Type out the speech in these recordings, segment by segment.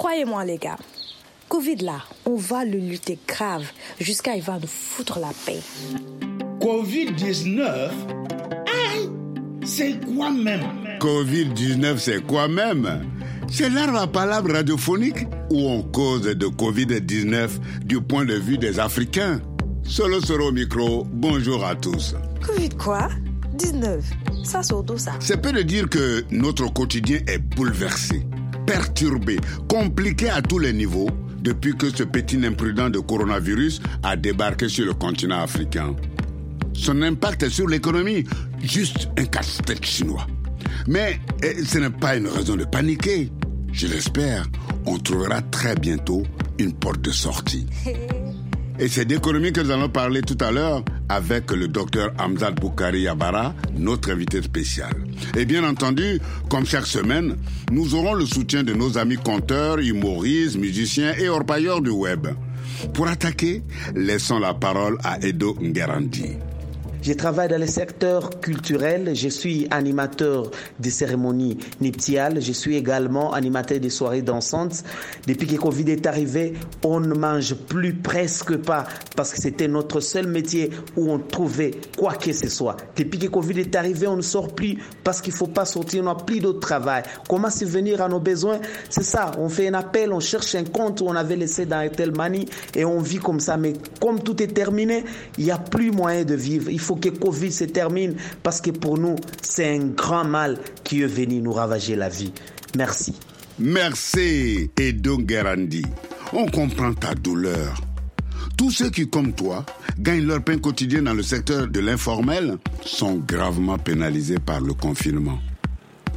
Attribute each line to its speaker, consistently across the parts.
Speaker 1: Croyez-moi, les gars, Covid là, on va le lutter grave jusqu'à il va nous foutre la paix.
Speaker 2: Covid-19 C'est quoi même?
Speaker 3: Covid-19, c'est quoi même? C'est là la palabre radiophonique où on cause de Covid-19 du point de vue des Africains. Solo Soro au micro, bonjour à tous.
Speaker 1: Covid quoi? 19 Ça, surtout ça?
Speaker 3: C'est peu de dire que notre quotidien est bouleversé, perturbé, compliqué à tous les niveaux depuis que ce petit imprudent de coronavirus a débarqué sur le continent africain. Son impact sur l'économie, juste un casse-tête chinois. Mais eh, ce n'est pas une raison de paniquer. Je l'espère, on trouvera très bientôt une porte de sortie. Et c'est d'économie que nous allons parler tout à l'heure avec le docteur Hamzat Boukari Yabara, notre invité spécial. Et bien entendu, comme chaque semaine, nous aurons le soutien de nos amis conteurs, humoristes, musiciens et orpailleurs du web. Pour attaquer, laissons la parole à Edo Ngerandi.
Speaker 4: Je travaille dans le secteur culturel. Je suis animateur des cérémonies nuptiales. Je suis également animateur des soirées dansantes. Depuis que Covid est arrivé, on ne mange plus presque pas parce que c'était notre seul métier où on trouvait quoi que ce soit. Depuis que Covid est arrivé, on ne sort plus parce qu'il faut pas sortir. On n'a plus de travail. Comment subvenir à nos besoins? C'est ça. On fait un appel, on cherche un compte où on avait laissé dans telle manie et on vit comme ça. Mais comme tout est terminé, il n'y a plus moyen de vivre. Que Covid se termine parce que pour nous, c'est un grand mal qui est venu nous ravager la vie. Merci.
Speaker 3: Merci, Edo Gerandi. On comprend ta douleur. Tous ceux qui, comme toi, gagnent leur pain quotidien dans le secteur de l'informel sont gravement pénalisés par le confinement.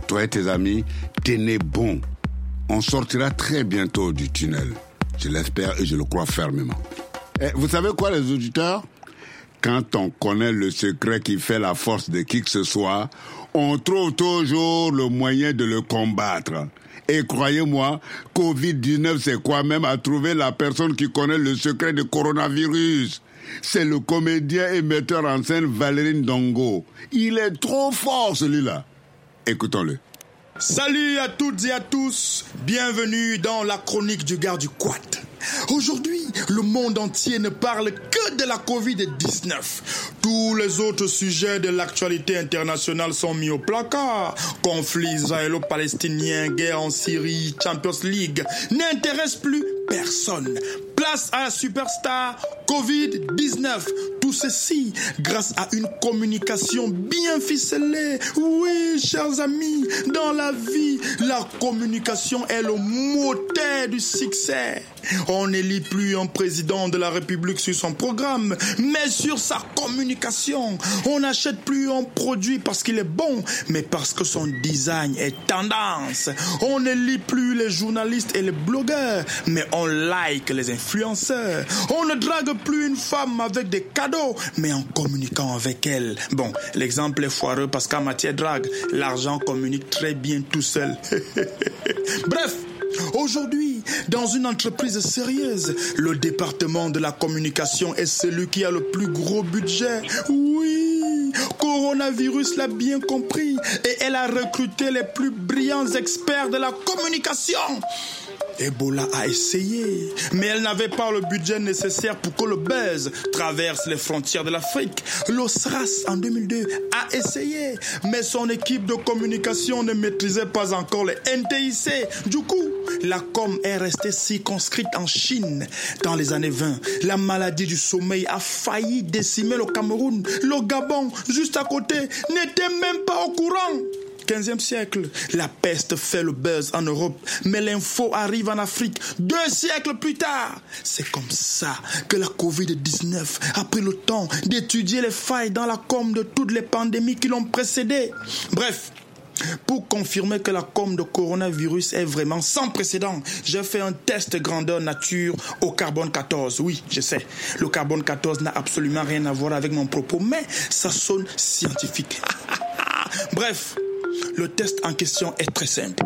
Speaker 3: Toi et tes amis, tenez bon. On sortira très bientôt du tunnel. Je l'espère et je le crois fermement. Et vous savez quoi, les auditeurs? Quand on connaît le secret qui fait la force de qui que ce soit, on trouve toujours le moyen de le combattre. Et croyez-moi, Covid-19, c'est quoi même à trouver la personne qui connaît le secret du coronavirus? C'est le comédien et metteur en scène Valérine Dongo. Il est trop fort celui-là. Écoutons-le.
Speaker 5: Salut à toutes et à tous, bienvenue dans la chronique du gars du quad. Aujourd'hui, le monde entier ne parle que de la Covid-19. Tous les autres sujets de l'actualité internationale sont mis au placard. Conflits israélo-palestiniens, guerre en Syrie, Champions League n'intéressent plus personne. Place à la superstar Covid-19. Tout ceci grâce à une communication bien ficelée. Oui, chers amis, dans la vie, la communication est le moteur du succès. On n'élit plus un président de la République sur son programme, mais sur sa communication. On n'achète plus un produit parce qu'il est bon, mais parce que son design est tendance. On ne lit plus les journalistes et les blogueurs, mais on like les influenceurs. On ne drague plus une femme avec des cadeaux, mais en communiquant avec elle. Bon, l'exemple est foireux parce qu'en matière drague, l'argent communique très bien tout seul. Bref, Aujourd'hui, dans une entreprise sérieuse, le département de la communication est celui qui a le plus gros budget. Oui, coronavirus l'a bien compris et elle a recruté les plus brillants experts de la communication. Ebola a essayé, mais elle n'avait pas le budget nécessaire pour que le buzz traverse les frontières de l'Afrique. L'OSRAS en 2002 a essayé, mais son équipe de communication ne maîtrisait pas encore les NTIC. Du coup, la com est restée circonscrite en Chine. Dans les années 20, la maladie du sommeil a failli décimer le Cameroun. Le Gabon, juste à côté, n'était même pas au courant. 15e siècle, la peste fait le buzz en Europe, mais l'info arrive en Afrique deux siècles plus tard. C'est comme ça que la Covid-19 a pris le temps d'étudier les failles dans la com de toutes les pandémies qui l'ont précédé. Bref, pour confirmer que la com de coronavirus est vraiment sans précédent, j'ai fait un test grandeur nature au carbone 14. Oui, je sais, le carbone 14 n'a absolument rien à voir avec mon propos, mais ça sonne scientifique. Bref, Le test en question est très simple.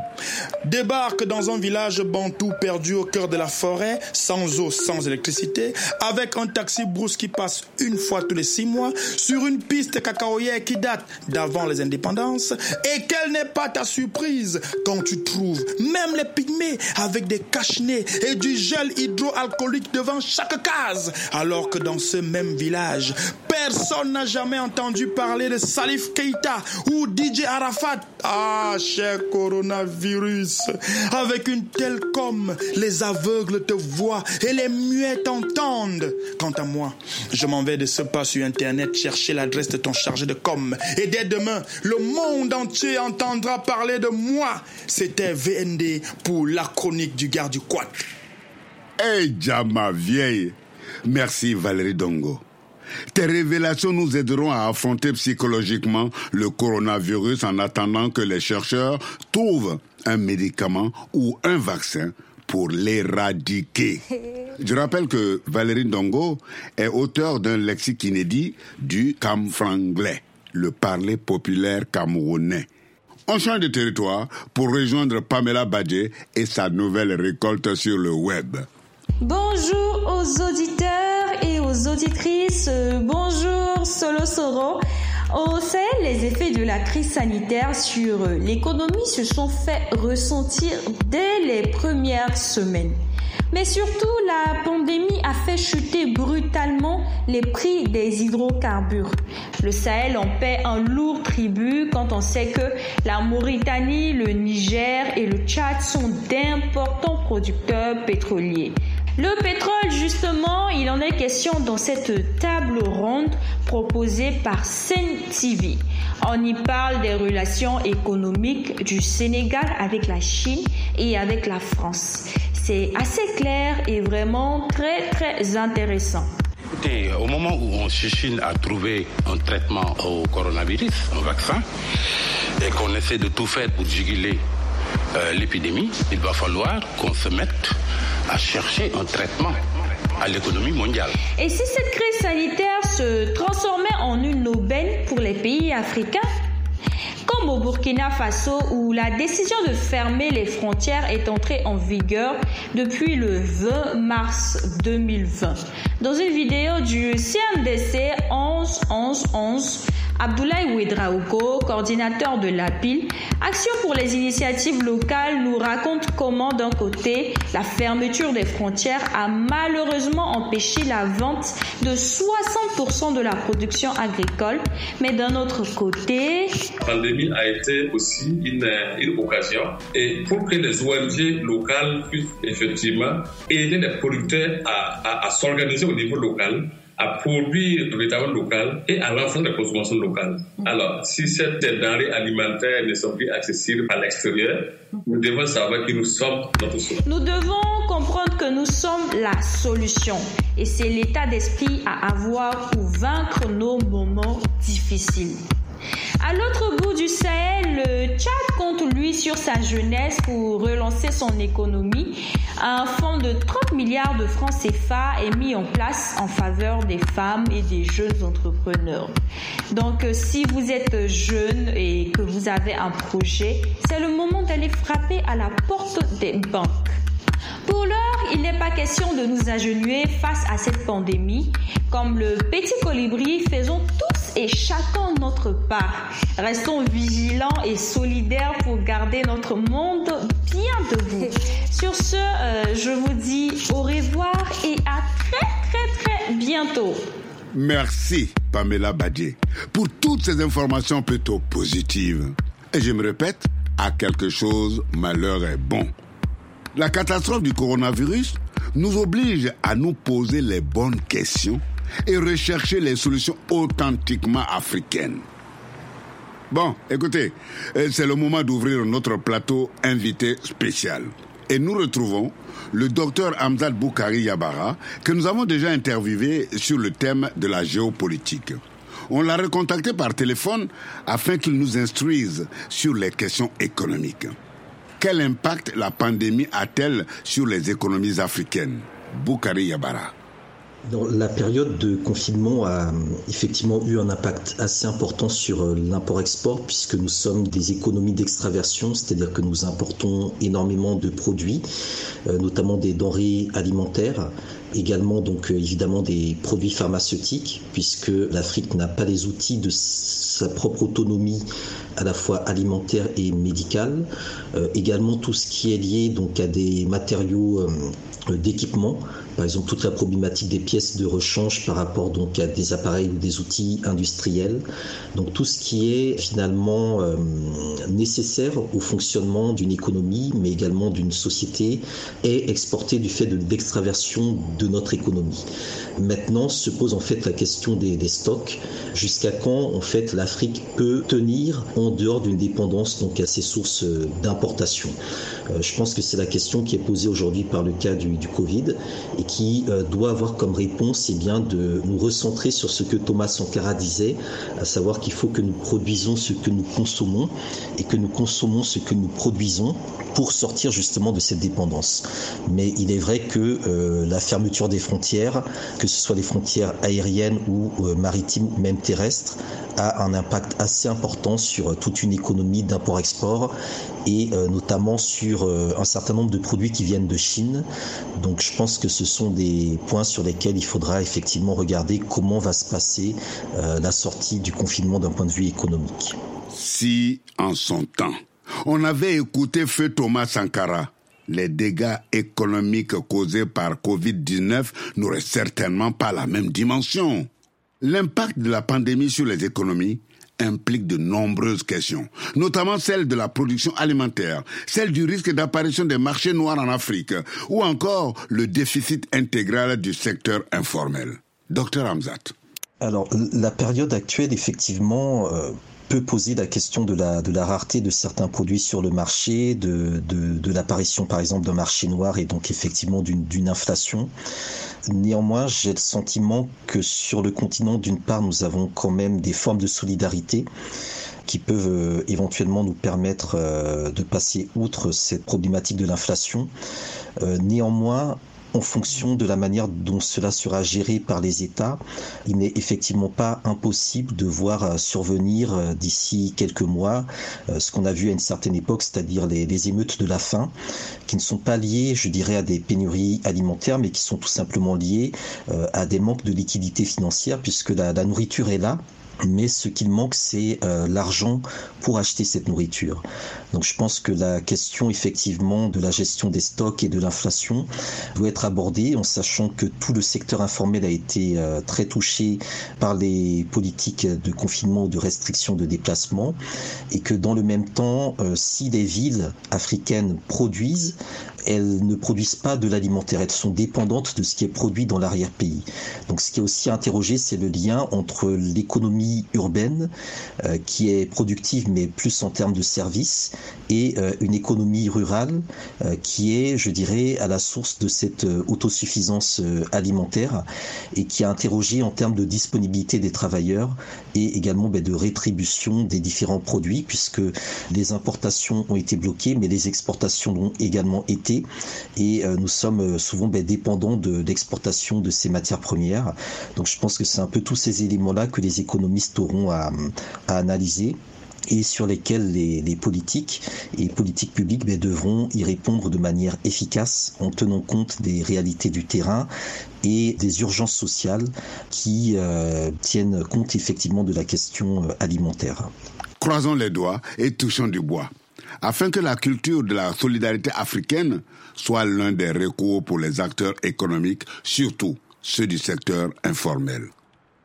Speaker 5: Débarque dans un village bantou perdu au cœur de la forêt, sans eau, sans électricité, avec un taxi brousse qui passe une fois tous les six mois sur une piste cacaoyère qui date d'avant les indépendances et quelle n'est pas ta surprise quand tu trouves même les pygmées avec des cache et du gel hydroalcoolique devant chaque case alors que dans ce même village Personne n'a jamais entendu parler de Salif Keita ou DJ Arafat. Ah, cher coronavirus, avec une telle com, les aveugles te voient et les muets t'entendent. Quant à moi, je m'en vais de ce pas sur Internet chercher l'adresse de ton chargé de com. Et dès demain, le monde entier entendra parler de moi. C'était VND pour la chronique du garde du quad.
Speaker 3: Hey, Jama vieille. Merci Valérie Dongo. Tes révélations nous aideront à affronter psychologiquement le coronavirus en attendant que les chercheurs trouvent un médicament ou un vaccin pour l'éradiquer. Je rappelle que Valérie Dongo est auteur d'un lexique inédit du camfranglais, le parler populaire camerounais. On change de territoire pour rejoindre Pamela Badje et sa nouvelle récolte sur le web.
Speaker 6: Bonjour aux auditeurs aux auditrices. Bonjour Solo Soro. Au Sahel, les effets de la crise sanitaire sur l'économie se sont fait ressentir dès les premières semaines. Mais surtout, la pandémie a fait chuter brutalement les prix des hydrocarbures. Le Sahel en paie un lourd tribut quand on sait que la Mauritanie, le Niger et le Tchad sont d'importants producteurs pétroliers. Le pétrole, justement, il en est question dans cette table ronde proposée par Sen TV. On y parle des relations économiques du Sénégal avec la Chine et avec la France. C'est assez clair et vraiment très très intéressant.
Speaker 7: Au moment où on cherche à trouver un traitement au coronavirus, un vaccin, et qu'on essaie de tout faire pour juguler euh, l'épidémie, il va falloir qu'on se mette à chercher un traitement à l'économie mondiale.
Speaker 6: Et si cette crise sanitaire se transformait en une aubaine pour les pays africains comme au Burkina Faso où la décision de fermer les frontières est entrée en vigueur depuis le 20 mars 2020. Dans une vidéo du CNDC 11 11 11, Abdoulaye Ouedraogo, coordinateur de l'APIL, Action pour les initiatives locales, nous raconte comment d'un côté, la fermeture des frontières a malheureusement empêché la vente de 60% de la production agricole, mais d'un autre côté...
Speaker 8: La pandémie a été aussi une, occasion. Et pour que les ONG locales puissent effectivement aider les producteurs à s'organiser au niveau local à produire véritablement local et à l'ensemble de la consommation locale. Alors, si ces denrées alimentaires ne sont plus accessibles à l'extérieur, nous devons savoir que nous sommes notre solution.
Speaker 6: Nous devons comprendre que nous sommes la solution. Et c'est l'état d'esprit à avoir pour vaincre nos moments difficiles. À l'autre bout du Sahel, le Tchad compte lui sur sa jeunesse pour relancer son économie. Un fonds de 30 milliards de francs CFA est mis en place en faveur des femmes et des jeunes entrepreneurs. Donc si vous êtes jeune et que vous avez un projet, c'est le moment d'aller frapper à la porte des banques. Pour l'heure, il n'est pas question de nous agenouiller face à cette pandémie. Comme le petit colibri, faisons tous et chacun notre part. Restons vigilants et solidaires pour garder notre monde bien debout. Sur ce, euh, je vous dis au revoir et à très très très bientôt.
Speaker 3: Merci, Pamela Badier, pour toutes ces informations plutôt positives. Et je me répète, à quelque chose, malheur est bon. La catastrophe du coronavirus nous oblige à nous poser les bonnes questions et rechercher les solutions authentiquement africaines. Bon, écoutez, c'est le moment d'ouvrir notre plateau invité spécial. Et nous retrouvons le docteur Hamzat Boukari Yabara, que nous avons déjà interviewé sur le thème de la géopolitique. On l'a recontacté par téléphone afin qu'il nous instruise sur les questions économiques. Quel impact la pandémie a-t-elle sur les économies africaines? Boukari Yabara.
Speaker 9: La période de confinement a effectivement eu un impact assez important sur euh, l'import-export puisque nous sommes des économies d'extraversion, c'est-à-dire que nous importons énormément de produits, euh, notamment des denrées alimentaires, également donc euh, évidemment des produits pharmaceutiques puisque l'Afrique n'a pas les outils de sa propre autonomie à la fois alimentaire et médicale. également tout ce qui est lié donc à des matériaux d'équipement par exemple toute la problématique des pièces de rechange par rapport donc à des appareils ou des outils industriels. Donc tout ce qui est finalement euh, nécessaire au fonctionnement d'une économie, mais également d'une société, est exporté du fait de l'extraversion de notre économie. Maintenant se pose en fait la question des, stocks. Jusqu'à quand en fait l'Afrique peut tenir en dehors d'une dépendance donc à ses sources euh, d'importation? Euh, je pense que c'est la question qui est posée aujourd'hui par le cas du, Covid qui euh, doit avoir comme réponse bien de nous recentrer sur ce que Thomas Sankara disait, à savoir qu'il faut que nous produisons ce que nous consommons et que nous consommons ce que nous produisons pour sortir justement de cette dépendance. Mais il est vrai que euh, la fermeture des frontières, que ce soit les frontières aériennes ou euh, maritimes, même terrestres, a un impact assez important sur toute une économie d'import-export et notamment sur un certain nombre de produits qui viennent de Chine. Donc je pense que ce sont des points sur lesquels il faudra effectivement regarder comment va se passer euh, la sortie du confinement d'un point de vue économique.
Speaker 3: Si, en son temps, on avait écouté Feu Thomas Sankara, les dégâts économiques causés par Covid-19 n'auraient certainement pas la même dimension. L'impact de la pandémie sur les économies implique de nombreuses questions, notamment celle de la production alimentaire, celle du risque d'apparition des marchés noirs en Afrique, ou encore le déficit intégral du secteur informel. Docteur Hamzat.
Speaker 9: Alors, la période actuelle, effectivement, euh, peut poser la question de la, de la rareté de certains produits sur le marché, de, de, de l'apparition, par exemple, d'un marché noir et donc effectivement d'une inflation. Néanmoins, j'ai le sentiment que sur le continent, d'une part, nous avons quand même des formes de solidarité qui peuvent euh, éventuellement nous permettre euh, de passer outre cette problématique de l'inflation. Euh, néanmoins, en fonction de la manière dont cela sera géré par les États, il n'est effectivement pas impossible de voir euh, survenir euh, d'ici quelques mois euh, ce qu'on a vu à une certaine époque, c'est-à-dire les, émeutes de la faim, qui ne sont pas liées, je dirais, à des pénuries alimentaires, mais qui sont tout simplement liées à des manques de liquidité financière, puisque la nourriture est là, mais ce qu'il manque, c'est euh, l'argent pour acheter cette nourriture. Donc je pense que la question effectivement de la gestion des stocks et de l'inflation doit être abordée en sachant que tout le secteur informel a été euh, très touché par les politiques de confinement ou de restriction de déplacement et que dans le même temps, euh, si les villes africaines produisent, elles ne produisent pas de l'alimentaire, elles sont dépendantes de ce qui est produit dans l'arrière-pays. Donc ce qui est aussi interrogé, c'est le lien entre l'économie urbaine, euh, qui est productive mais plus en termes de services, et euh, une économie rurale euh, qui est, je dirais, à la source de cette autosuffisance alimentaire et qui a interrogé en termes de disponibilité des travailleurs et également ben, de rétribution des différents produits, puisque les importations ont été bloquées, mais les exportations ont également été et euh, nous sommes euh, souvent ben, dépendants de l'exportation de ces matières premières. Donc je pense que c'est un peu tous ces éléments-là que les économistes auront à, analyser et sur lesquels les, politiques et politiques publiques ben, devront y répondre de manière efficace en tenant compte des réalités du terrain et des urgences sociales qui euh, tiennent compte effectivement de la question alimentaire.
Speaker 3: Croisons les doigts et touchons du bois afin que la culture de la solidarité africaine soit l'un des recours pour les acteurs économiques, surtout ceux du secteur informel.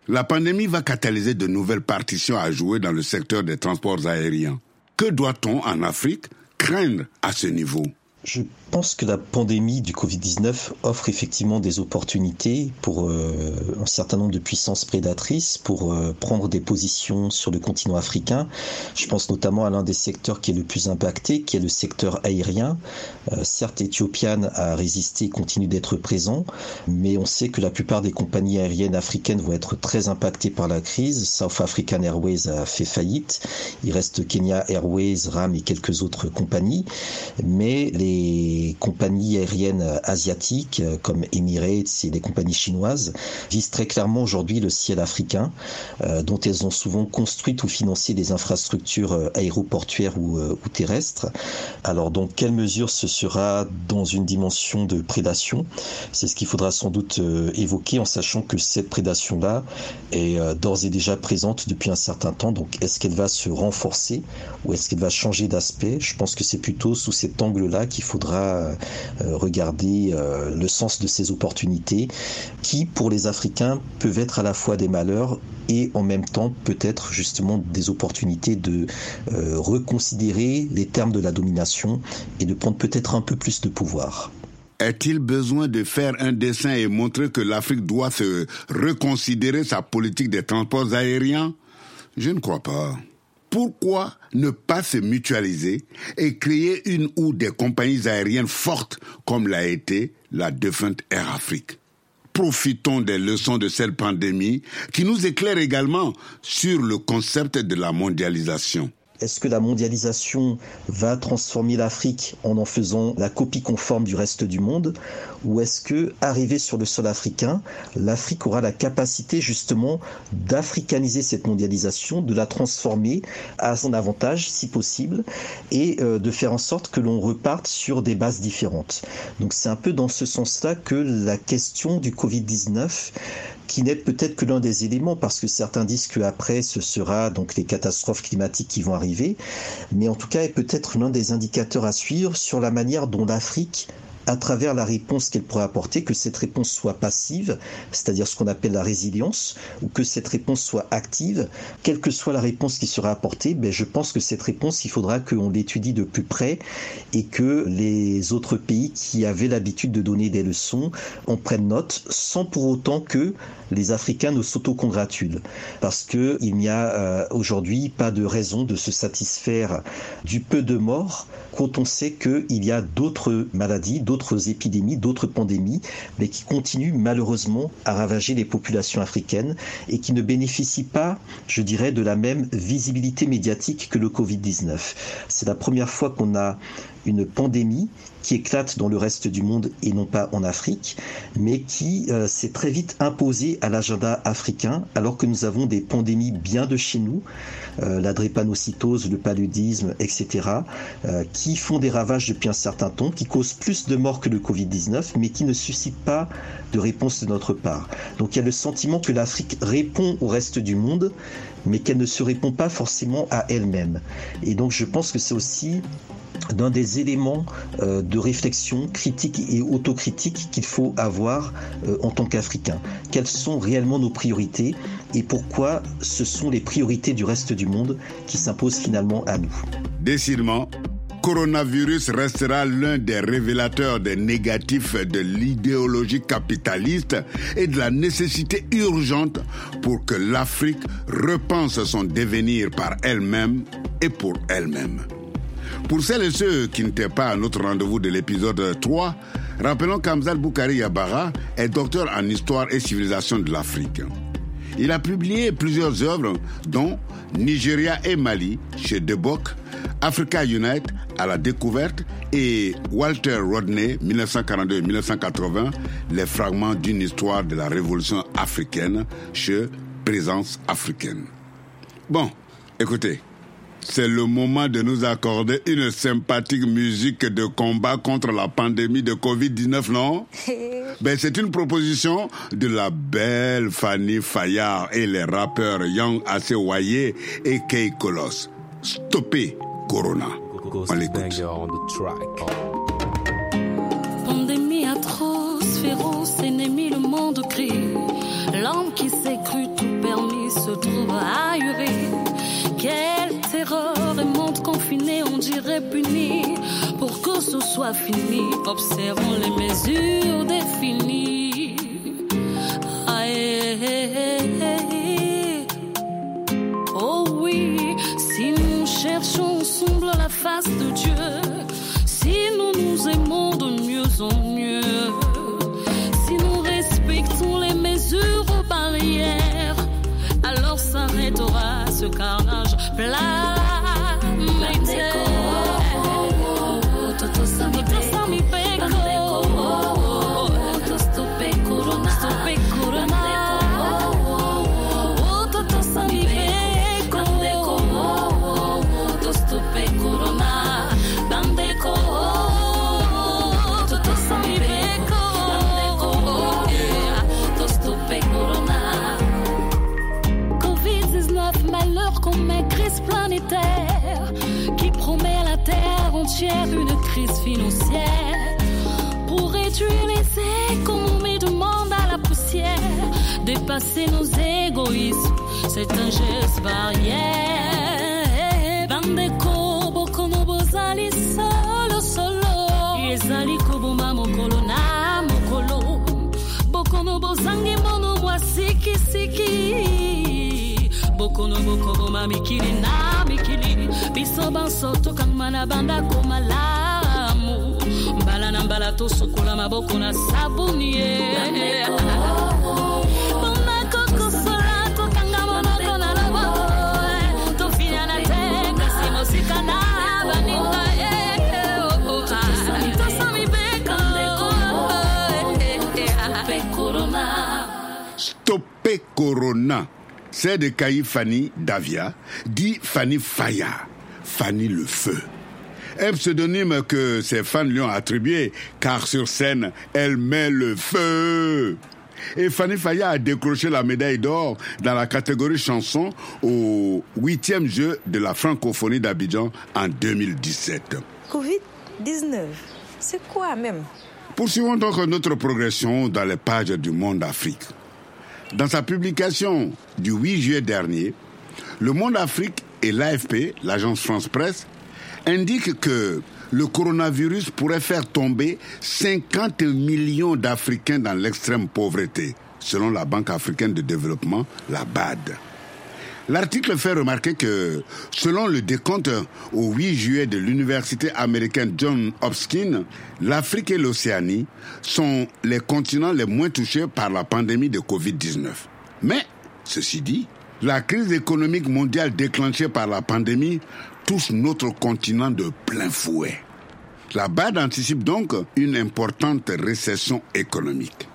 Speaker 3: La pandémie va catalyser de nouvelles partitions à jouer dans le secteur des transports aériens. Que doit-on en Afrique craindre à ce niveau?
Speaker 9: Pense que la pandémie du Covid-19 offre effectivement des opportunités pour euh, un certain nombre de puissances prédatrices pour euh, prendre des positions sur le continent africain. Je pense notamment à l'un des secteurs qui est le plus impacté, qui est le secteur aérien. Euh, certes, Ethiopian a résisté et continue d'être présent, mais on sait que la plupart des compagnies aériennes africaines vont être très impactées par la crise. South African Airways a fait faillite. Il reste Kenya Airways, RAM et quelques autres compagnies. Mais les compagnies aériennes asiatiques comme Emirates et les compagnies chinoises visent très clairement aujourd'hui le ciel africain, dont elles ont souvent construit ou financé des infrastructures aéroportuaires ou terrestres. Alors, dans quelle mesure ce sera dans une dimension de prédation? C'est ce qu'il faudra sans doute évoquer en sachant que cette prédation-là est d'ores et déjà présente depuis un certain temps. Donc, est-ce qu'elle va se renforcer ou est-ce qu'elle va changer d'aspect? Je pense que c'est plutôt sous cet angle-là qu'il faudra euh, regarder euh, le sens de ces opportunités qui, pour les Africains, peuvent être à la fois des malheurs et en même temps peut-être justement des opportunités de euh, reconsidérer les termes de la domination et de prendre peut-être un peu plus de pouvoir.
Speaker 3: Est-il besoin de faire un dessin et montrer que l'Afrique doit se reconsidérer sa politique des transports aériens? Je ne crois pas. Pourquoi ne pas se mutualiser et créer une ou des compagnies aériennes fortes comme l'a été la défunte Air Afrique? Profitons des leçons de cette pandémie qui nous éclairent également sur le concept de la mondialisation.
Speaker 9: Est-ce que la mondialisation va transformer l'Afrique en en faisant la copie conforme du reste du monde ou est-ce que arrivé sur le sol africain, l'Afrique aura la capacité justement d'africaniser cette mondialisation, de la transformer à son avantage si possible et euh, de faire en sorte que l'on reparte sur des bases différentes? Donc c'est un peu dans ce sens-là que la question du Covid-19 qui n'est peut-être que l'un des éléments, parce que certains disent qu'après, ce sera donc les catastrophes climatiques qui vont arriver, mais en tout cas est peut-être l'un des indicateurs à suivre sur la manière dont l'Afrique à travers la réponse qu'elle pourrait apporter, que cette réponse soit passive, c'est-à-dire ce qu'on appelle la résilience, ou que cette réponse soit active, quelle que soit la réponse qui sera apportée, ben je pense que cette réponse, il faudra qu'on l'étudie de plus près et que les autres pays qui avaient l'habitude de donner des leçons en prennent note, sans pour autant que les Africains ne s'autocongratulent, parce que il n'y a euh, aujourd'hui pas de raison de se satisfaire du peu de morts quand on sait qu'il y a d'autres maladies, d'autres épidémies, d'autres pandémies, mais qui continuent malheureusement à ravager les populations africaines et qui ne bénéficient pas, je dirais, de la même visibilité médiatique que le Covid-19. C'est la première fois qu'on a une pandémie qui éclate dans le reste du monde et non pas en Afrique, mais qui euh, s'est très vite imposée à l'agenda africain, alors que nous avons des pandémies bien de chez nous, euh, la drépanocytose, le paludisme, etc., euh, qui font des ravages depuis un certain temps, qui causent plus de que le Covid-19, mais qui ne suscitent pas de réponse de notre part. Donc il y a le sentiment que l'Afrique répond au reste du monde, mais qu'elle ne se répond pas forcément à elle-même. Et donc je pense que c'est aussi d'un des éléments euh, de réflexion critique et autocritique qu'il faut avoir euh, en tant qu'Africain. Quelles sont réellement nos priorités et pourquoi ce sont les priorités du reste du monde qui s'imposent finalement à nous?
Speaker 3: Décidément, coronavirus restera l'un des révélateurs des négatifs de l'idéologie capitaliste et de la nécessité urgente pour que l'Afrique repense son devenir par elle-même et pour elle-même. Pour celles et ceux qui n'étaient pas à notre rendez-vous de l'épisode 3, rappelons qu'Amzal Boukari Yabara est docteur en histoire et civilisation de l'Afrique. Il a publié plusieurs œuvres, dont Nigeria et Mali chez Debok, Africa Unite à la découverte et Walter Rodney 1942-1980, les fragments d'une histoire de la révolution africaine chez Présence africaine. Bon, écoutez, c'est le moment de nous accorder une sympathique musique de combat contre la pandémie de Covid-19, non? Ben c'est une proposition de la belle Fanny Fayard et les rappeurs Young Asewaye et Kay Kolos. Stoppez Corona. On l'écoute.
Speaker 10: Pour que ce soit fini, observons les mesures définies. Oh oui, si nous cherchons ensemble la face de Dieu, si nous nous aimons de mieux en mieux, si nous respectons les mesures barrières, alors s'arrêtera ce carnage planétaire. Barrière. Bandeko, boko no bozali solo solo. Ezali koboma mokolo na mokolo. Boko no bozangi mono mwa siki siki. Boko no boko boma mikili na mikili. Biso banso tokangama na bandako malamu. Mbala na mbala tosokola maboko na sabuni ye.
Speaker 3: Corona. C'est de Kaï Fanny Davia, dit Fanny Faya, Fanny le Feu. Un pseudonyme que ses fans lui ont attribué, car sur scène, elle met le feu. Et Fanny Faya a décroché la médaille d'or dans la catégorie chanson au huitième jeu de la francophonie d'Abidjan en 2017.
Speaker 1: Covid-19, c'est quoi même?
Speaker 3: Poursuivons donc notre progression dans les pages du Monde Afrique. Dans sa publication du 8 juillet dernier, Le Monde Afrique et l'AFP, l'agence France Presse, indiquent que le coronavirus pourrait faire tomber 50 millions d'Africains dans l'extrême pauvreté, selon la Banque africaine de développement, la BAD. L'article fait remarquer que, selon le décompte au 8 juillet de l'université américaine John Hopkins, l'Afrique et l'Océanie sont les continents les moins touchés par la pandémie de Covid-19. Mais, ceci dit, la crise économique mondiale déclenchée par la pandémie touche notre continent de plein fouet. La BAD anticipe donc une importante récession économique.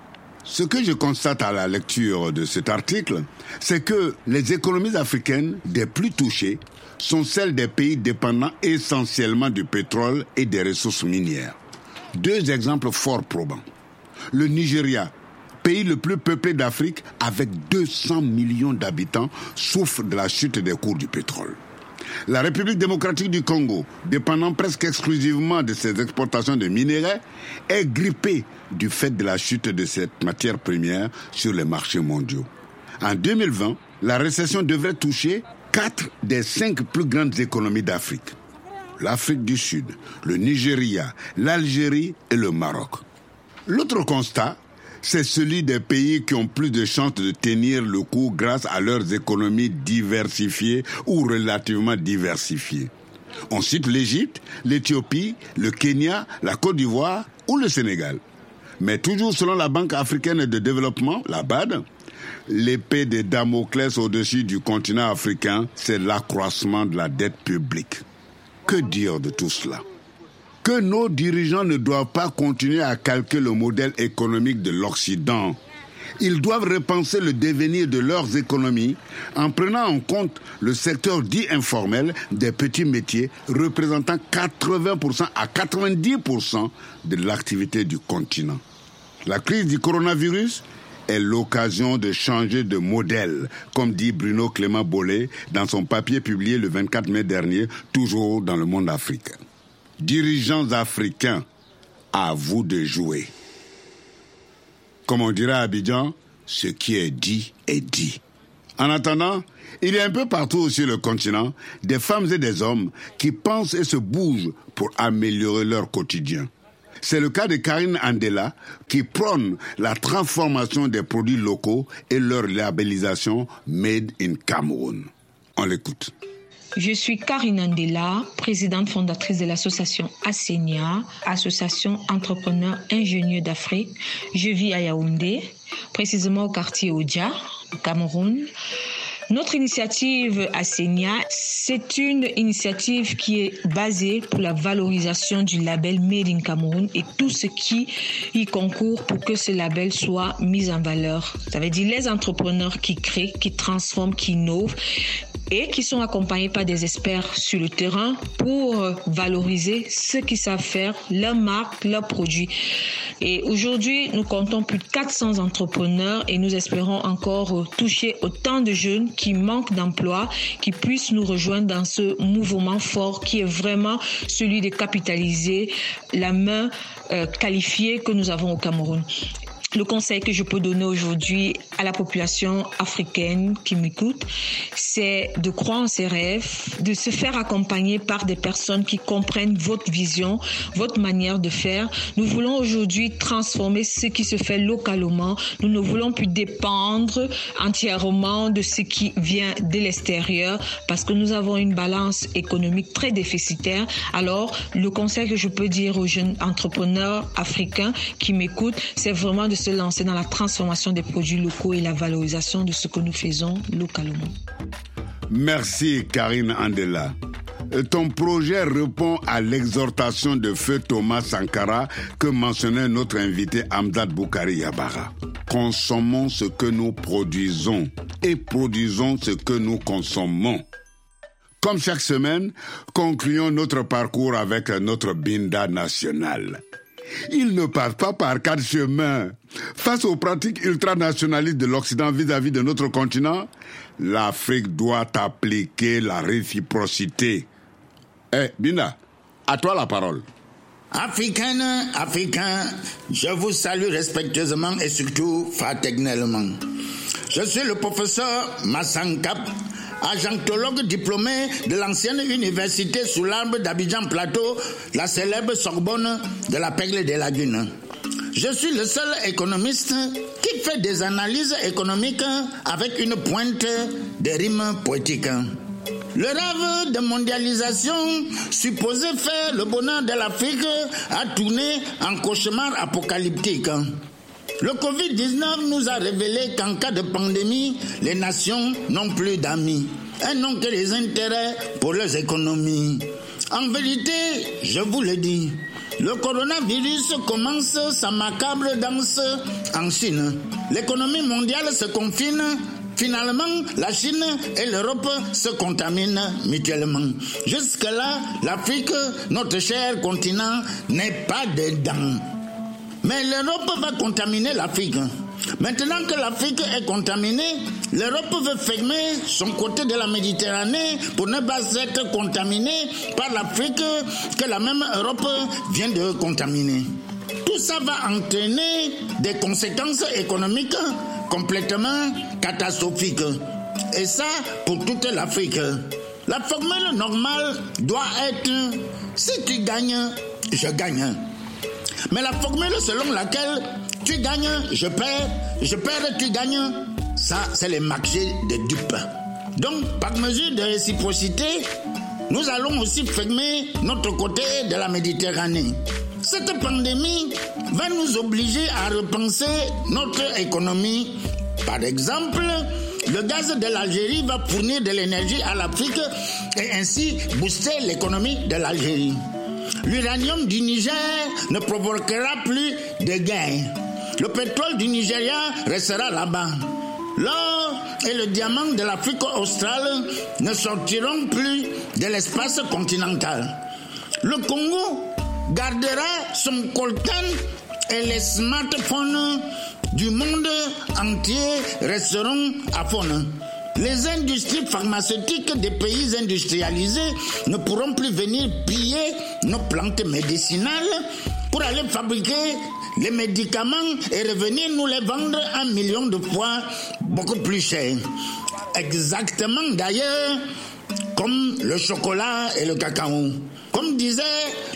Speaker 3: Ce que je constate à la lecture de cet article, c'est que les économies africaines des plus touchées sont celles des pays dépendant essentiellement du pétrole et des ressources minières. Deux exemples fort probants. Le Nigeria, pays le plus peuplé d'Afrique avec 200 millions d'habitants, souffre de la chute des cours du pétrole. La République démocratique du Congo, dépendant presque exclusivement de ses exportations de minerais, est grippée du fait de la chute de cette matière première sur les marchés mondiaux. En 2020, la récession devrait toucher quatre des cinq plus grandes économies d'Afrique. L'Afrique du Sud, le Nigeria, l'Algérie et le Maroc. L'autre constat, c'est celui des pays qui ont plus de chances de tenir le coup grâce à leurs économies diversifiées ou relativement diversifiées. On cite l'Égypte, l'Éthiopie, le Kenya, la Côte d'Ivoire ou le Sénégal. Mais toujours selon la Banque africaine de développement, la BAD, l'épée de Damoclès au-dessus du continent africain, c'est l'accroissement de la dette publique. Que dire de tout cela? Que nos dirigeants ne doivent pas continuer à calquer le modèle économique de l'Occident. Ils doivent repenser le devenir de leurs économies en prenant en compte le secteur dit informel des petits métiers représentant 80% à 90% de l'activité du continent. La crise du coronavirus est l'occasion de changer de modèle, comme dit Bruno Clément Bollet dans son papier publié le 24 mai dernier, toujours dans le monde africain. Dirigeants africains, à vous de jouer. Comme on dirait à Abidjan, ce qui est dit est dit. En attendant, il y a un peu partout sur le continent des femmes et des hommes qui pensent et se bougent pour améliorer leur quotidien. C'est le cas de Karine Andela qui prône la transformation des produits locaux et leur labellisation Made in Cameroon. On l'écoute.
Speaker 11: Je suis Karine Andela, présidente fondatrice de l'association ASENIA, Association Entrepreneurs Ingénieurs d'Afrique. Je vis à Yaoundé, précisément au quartier Odia, au Cameroun. Notre initiative ASENIA, c'est une initiative qui est basée pour la valorisation du label Made in Cameroun et tout ce qui y concourt pour que ce label soit mis en valeur. Ça veut dire les entrepreneurs qui créent, qui transforment, qui innovent, et qui sont accompagnés par des experts sur le terrain pour valoriser ce qu'ils savent faire, leur marque, leurs produits. Et aujourd'hui, nous comptons plus de 400 entrepreneurs et nous espérons encore toucher autant de jeunes qui manquent d'emploi, qui puissent nous rejoindre dans ce mouvement fort qui est vraiment celui de capitaliser la main euh, qualifiée que nous avons au Cameroun. Le conseil que je peux donner aujourd'hui à la population africaine qui m'écoute, c'est de croire en ses rêves, de se faire accompagner par des personnes qui comprennent votre vision, votre manière de faire. Nous voulons aujourd'hui transformer ce qui se fait localement. Nous ne voulons plus dépendre entièrement de ce qui vient de l'extérieur parce que nous avons une balance économique très déficitaire. Alors, le conseil que je peux dire aux jeunes entrepreneurs africains qui m'écoutent, c'est vraiment de se lancer dans la transformation des produits locaux et la valorisation de ce que nous faisons localement.
Speaker 3: Merci Karine Andela. Ton projet répond à l'exhortation de feu Thomas Sankara que mentionnait notre invité Amdad Boukari Yabara. Consommons ce que nous produisons et produisons ce que nous consommons. Comme chaque semaine, concluons notre parcours avec notre Binda national. Il ne passe pas par quatre chemins. Face aux pratiques ultranationalistes de l'Occident vis-à-vis de notre continent, l'Afrique doit appliquer la réciprocité. Eh, Bina, à toi la parole.
Speaker 2: Africaine, Africains, je vous salue respectueusement et surtout fraternellement. Je suis le professeur Massankap, agentologue diplômé de l'ancienne université sous l'arbre d'Abidjan Plateau, la célèbre Sorbonne de la Pègle des Lagunes. Je suis le seul économiste qui fait des analyses économiques avec une pointe de rimes poétiques. Le rêve de mondialisation supposé faire le bonheur de l'Afrique a tourné en cauchemar apocalyptique. Le Covid-19 nous a révélé qu'en cas de pandémie, les nations n'ont plus d'amis. Elles n'ont que les intérêts pour leurs économies. En vérité, je vous le dis, le coronavirus commence sa macabre danse en Chine. L'économie mondiale se confine. Finalement, la Chine et l'Europe se contaminent mutuellement. Jusque-là, l'Afrique, notre cher continent, n'est pas dedans. Mais l'Europe va contaminer l'Afrique. Maintenant que l'Afrique est contaminée, l'Europe veut fermer son côté de la Méditerranée pour ne pas être contaminée par l'Afrique que la même Europe vient de contaminer. Tout ça va entraîner des conséquences économiques complètement catastrophiques. Et ça pour toute l'Afrique. La formule normale doit être si tu gagnes, je gagne. Mais la formule selon laquelle tu gagnes, je perds, je perds, tu gagnes, ça c'est le marché des dupes. Donc par mesure de réciprocité, nous allons aussi fermer notre côté de la Méditerranée. Cette pandémie va nous obliger à repenser notre économie. Par exemple, le gaz de l'Algérie va fournir de l'énergie à l'Afrique et ainsi booster l'économie de l'Algérie. L'uranium du Niger ne provoquera plus de gains. Le pétrole du Nigeria restera là-bas. L'or et le diamant de l'Afrique australe ne sortiront plus de l'espace continental. Le Congo gardera son coltan et les smartphones du monde entier resteront à fond. Les industries pharmaceutiques des pays industrialisés ne pourront plus venir piller nos plantes médicinales pour aller fabriquer les médicaments et revenir nous les vendre un million de fois beaucoup plus cher. Exactement d'ailleurs comme le chocolat et le cacao. Comme disait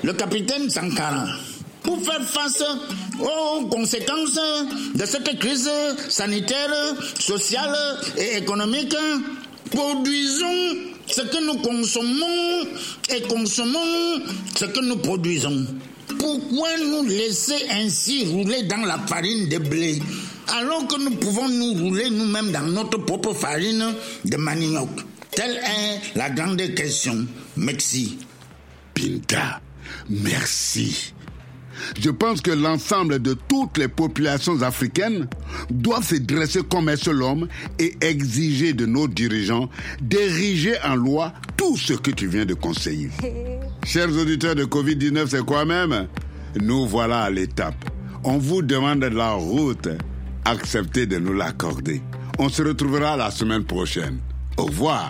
Speaker 2: le capitaine Sankara. Pour faire face aux conséquences de cette crise sanitaire, sociale et économique, produisons ce que nous consommons et consommons ce que nous produisons. Pourquoi nous laisser ainsi rouler dans la farine de blé alors que nous pouvons nous rouler nous-mêmes dans notre propre farine de manioc? Telle est la grande question. Merci.
Speaker 3: Pinta, merci. Je pense que l'ensemble de toutes les populations africaines doivent se dresser comme un seul homme et exiger de nos dirigeants d'ériger en loi tout ce que tu viens de conseiller. Chers auditeurs de Covid-19, c'est quoi même? Nous voilà à l'étape. On vous demande la route. Acceptez de nous l'accorder. On se retrouvera la semaine prochaine. Au revoir.